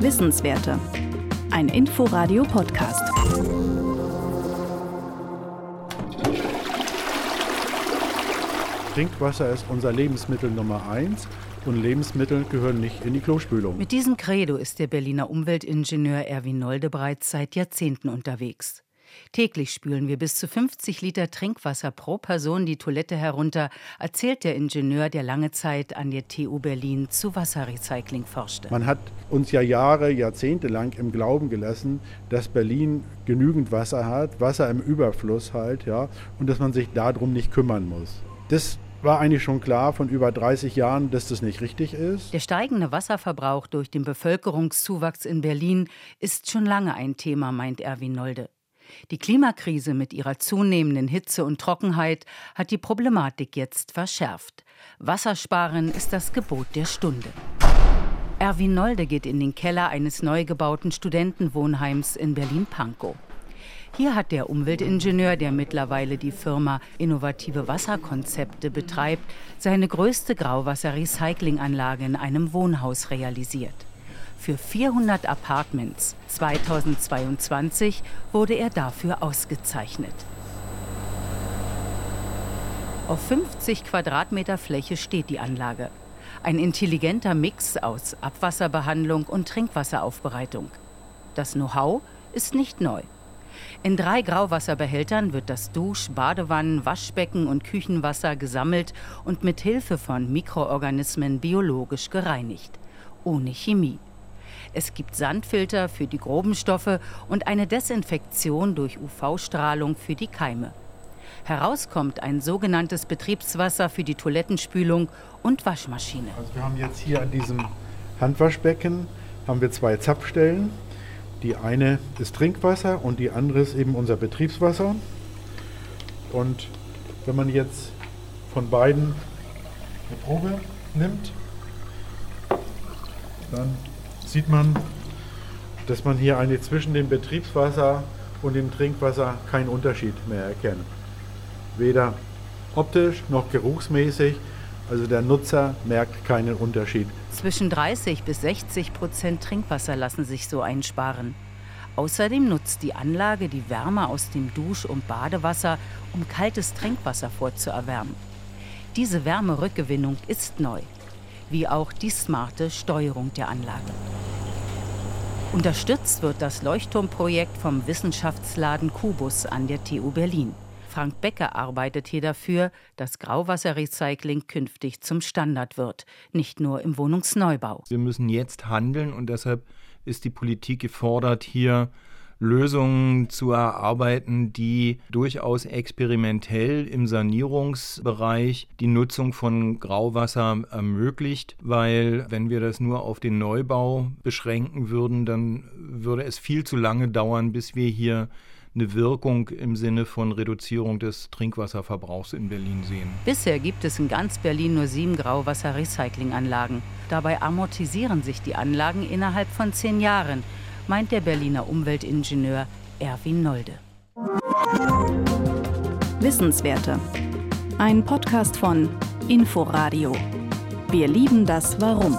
Wissenswerte. Ein Inforadio-Podcast. Trinkwasser ist unser Lebensmittel Nummer eins und Lebensmittel gehören nicht in die Klospülung. Mit diesem Credo ist der Berliner Umweltingenieur Erwin Nolde bereits seit Jahrzehnten unterwegs. Täglich spülen wir bis zu 50 Liter Trinkwasser pro Person die Toilette herunter, erzählt der Ingenieur, der lange Zeit an der TU Berlin zu Wasserrecycling forschte. Man hat uns ja Jahre, Jahrzehnte lang im Glauben gelassen, dass Berlin genügend Wasser hat, Wasser im Überfluss halt, ja, und dass man sich darum nicht kümmern muss. Das war eigentlich schon klar von über 30 Jahren, dass das nicht richtig ist. Der steigende Wasserverbrauch durch den Bevölkerungszuwachs in Berlin ist schon lange ein Thema, meint Erwin Nolde. Die Klimakrise mit ihrer zunehmenden Hitze und Trockenheit hat die Problematik jetzt verschärft. Wassersparen ist das Gebot der Stunde. Erwin Nolde geht in den Keller eines neu gebauten Studentenwohnheims in Berlin-Pankow. Hier hat der Umweltingenieur, der mittlerweile die Firma Innovative Wasserkonzepte betreibt, seine größte Grauwasser-Recyclinganlage in einem Wohnhaus realisiert. Für 400 Apartments 2022 wurde er dafür ausgezeichnet. Auf 50 Quadratmeter Fläche steht die Anlage. Ein intelligenter Mix aus Abwasserbehandlung und Trinkwasseraufbereitung. Das Know-how ist nicht neu. In drei Grauwasserbehältern wird das Dusch-, Badewannen-, Waschbecken und Küchenwasser gesammelt und mit Hilfe von Mikroorganismen biologisch gereinigt. Ohne Chemie. Es gibt Sandfilter für die groben Stoffe und eine Desinfektion durch UV-Strahlung für die Keime. Herauskommt ein sogenanntes Betriebswasser für die Toilettenspülung und Waschmaschine. Also wir haben jetzt hier an diesem Handwaschbecken haben wir zwei Zapfstellen. Die eine ist Trinkwasser und die andere ist eben unser Betriebswasser. Und wenn man jetzt von beiden eine Probe nimmt, dann sieht man, dass man hier eigentlich zwischen dem Betriebswasser und dem Trinkwasser keinen Unterschied mehr erkennt. Weder optisch noch geruchsmäßig. Also der Nutzer merkt keinen Unterschied. Zwischen 30 bis 60 Prozent Trinkwasser lassen sich so einsparen. Außerdem nutzt die Anlage die Wärme aus dem Dusch- und Badewasser, um kaltes Trinkwasser vorzuerwärmen. Diese Wärmerückgewinnung ist neu, wie auch die smarte Steuerung der Anlage. Unterstützt wird das Leuchtturmprojekt vom Wissenschaftsladen Kubus an der TU Berlin. Frank Becker arbeitet hier dafür, dass Grauwasserrecycling künftig zum Standard wird, nicht nur im Wohnungsneubau. Wir müssen jetzt handeln und deshalb ist die Politik gefordert, hier Lösungen zu erarbeiten, die durchaus experimentell im Sanierungsbereich die Nutzung von Grauwasser ermöglicht, weil wenn wir das nur auf den Neubau beschränken würden, dann würde es viel zu lange dauern, bis wir hier eine Wirkung im Sinne von Reduzierung des Trinkwasserverbrauchs in Berlin sehen. Bisher gibt es in ganz Berlin nur sieben Grauwasser-Recyclinganlagen. Dabei amortisieren sich die Anlagen innerhalb von zehn Jahren meint der Berliner Umweltingenieur Erwin Nolde. Wissenswerte. Ein Podcast von Inforadio. Wir lieben das Warum.